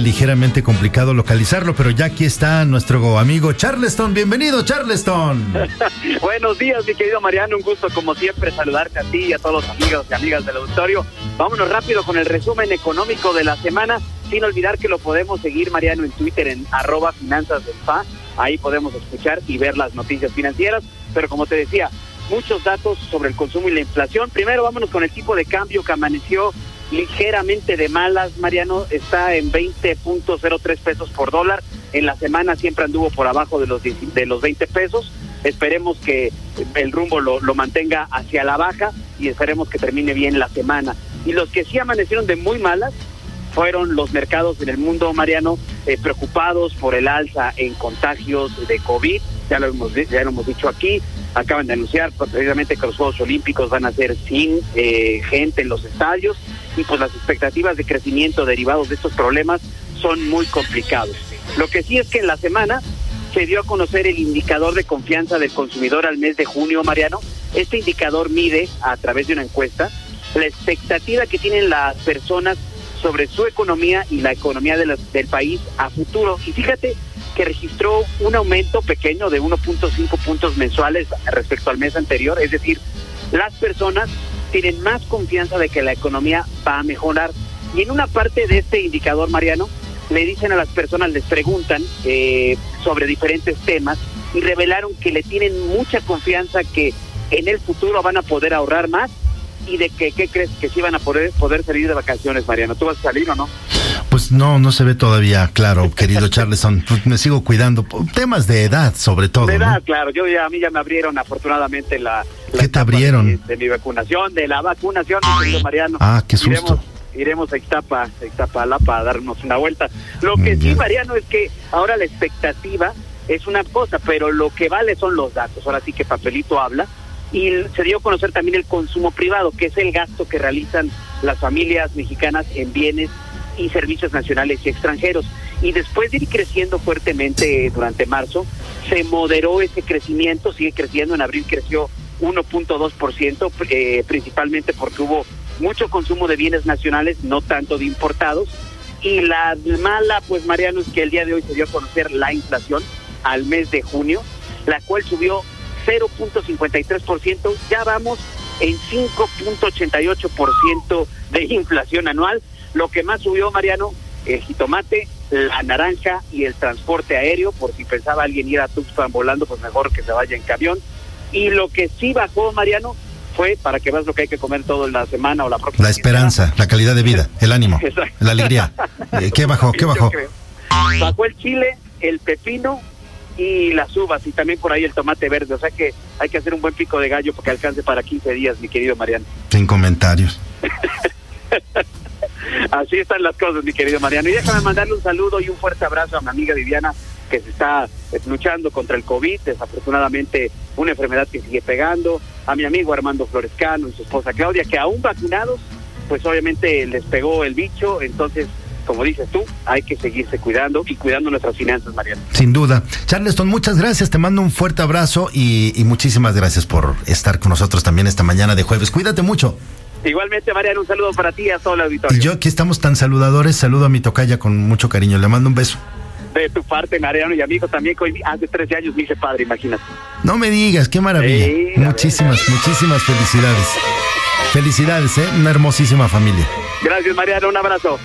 ligeramente complicado localizarlo, pero ya aquí está nuestro amigo Charleston. Bienvenido, Charleston. Buenos días, mi querido Mariano. Un gusto, como siempre, saludarte a ti y a todos los amigos y amigas del auditorio. Vámonos rápido con el resumen económico de la semana, sin olvidar que lo podemos seguir, Mariano, en Twitter en arroba finanzas del FA. Ahí podemos escuchar y ver las noticias financieras. Pero como te decía, muchos datos sobre el consumo y la inflación. Primero, vámonos con el tipo de cambio que amaneció ligeramente de malas, Mariano, está en 20.03 pesos por dólar. En la semana siempre anduvo por abajo de los, de los 20 pesos. Esperemos que el rumbo lo, lo mantenga hacia la baja y esperemos que termine bien la semana. Y los que sí amanecieron de muy malas fueron los mercados en el mundo, Mariano, eh, preocupados por el alza en contagios de COVID. Ya lo hemos, ya lo hemos dicho aquí. Acaban de anunciar precisamente que los Juegos Olímpicos van a ser sin eh, gente en los estadios y pues las expectativas de crecimiento derivados de estos problemas son muy complicados. Lo que sí es que en la semana se dio a conocer el indicador de confianza del consumidor al mes de junio, Mariano. Este indicador mide a través de una encuesta la expectativa que tienen las personas sobre su economía y la economía de del país a futuro. Y fíjate que registró un aumento pequeño de 1.5 puntos mensuales respecto al mes anterior, es decir, las personas tienen más confianza de que la economía va a mejorar. Y en una parte de este indicador, Mariano, le dicen a las personas, les preguntan eh, sobre diferentes temas y revelaron que le tienen mucha confianza que en el futuro van a poder ahorrar más y de que, ¿qué crees? Que sí van a poder, poder salir de vacaciones, Mariano. ¿Tú vas a salir o no? Pues no, no se ve todavía claro, querido Charleson. Pues me sigo cuidando. Temas de edad, sobre todo. De edad, claro. Yo ya, a mí ya me abrieron afortunadamente la. ¿Qué te abrieron? De, mi vacunación, de la vacunación, Mariano. Ah, qué susto. Iremos, a Ixtapa, a Ixtapalapa a darnos una vuelta. Lo que sí, Mariano, es que ahora la expectativa es una cosa, pero lo que vale son los datos. Ahora sí que papelito habla y se dio a conocer también el consumo privado, que es el gasto que realizan las familias mexicanas en bienes y servicios nacionales y extranjeros. Y después de ir creciendo fuertemente durante marzo, se moderó ese crecimiento, sigue creciendo, en abril creció 1.2%, eh, principalmente porque hubo mucho consumo de bienes nacionales, no tanto de importados. Y la mala, pues Mariano, es que el día de hoy se dio a conocer la inflación al mes de junio, la cual subió 0.53%, ya vamos en 5.88% de inflación anual. Lo que más subió, Mariano, el jitomate, la naranja y el transporte aéreo, por si pensaba alguien ir a Tuxpan volando, pues mejor que se vaya en camión. Y lo que sí bajó, Mariano, fue para que veas lo que hay que comer toda la semana o la próxima. La esperanza, la calidad de vida, el ánimo, la alegría. Eh, ¿Qué bajó? ¿Qué bajó? Bajó el chile, el pepino y las uvas y también por ahí el tomate verde. O sea que hay que hacer un buen pico de gallo porque alcance para 15 días, mi querido Mariano. Sin comentarios. Así están las cosas, mi querido Mariano. Y déjame mandarle un saludo y un fuerte abrazo a mi amiga Viviana, que se está eh, luchando contra el COVID, desafortunadamente una enfermedad que sigue pegando, a mi amigo Armando Florescano y su esposa Claudia, que aún vacunados, pues obviamente les pegó el bicho, entonces como dices tú, hay que seguirse cuidando y cuidando nuestras finanzas, Mariano. Sin duda. Charleston, muchas gracias, te mando un fuerte abrazo y, muchísimas gracias por estar con nosotros también esta mañana de jueves. Cuídate mucho. Igualmente, Mariano, un saludo para ti y a todo el auditorio. Y yo aquí estamos tan saludadores, saludo a mi tocaya con mucho cariño, le mando un beso. De tu parte, Mariano, y amigo también, que hace 13 años me hice padre, imagínate. No me digas, qué maravilla. muchísimas, muchísimas felicidades. Felicidades, ¿eh? Una hermosísima familia. Gracias, Mariano, un abrazo.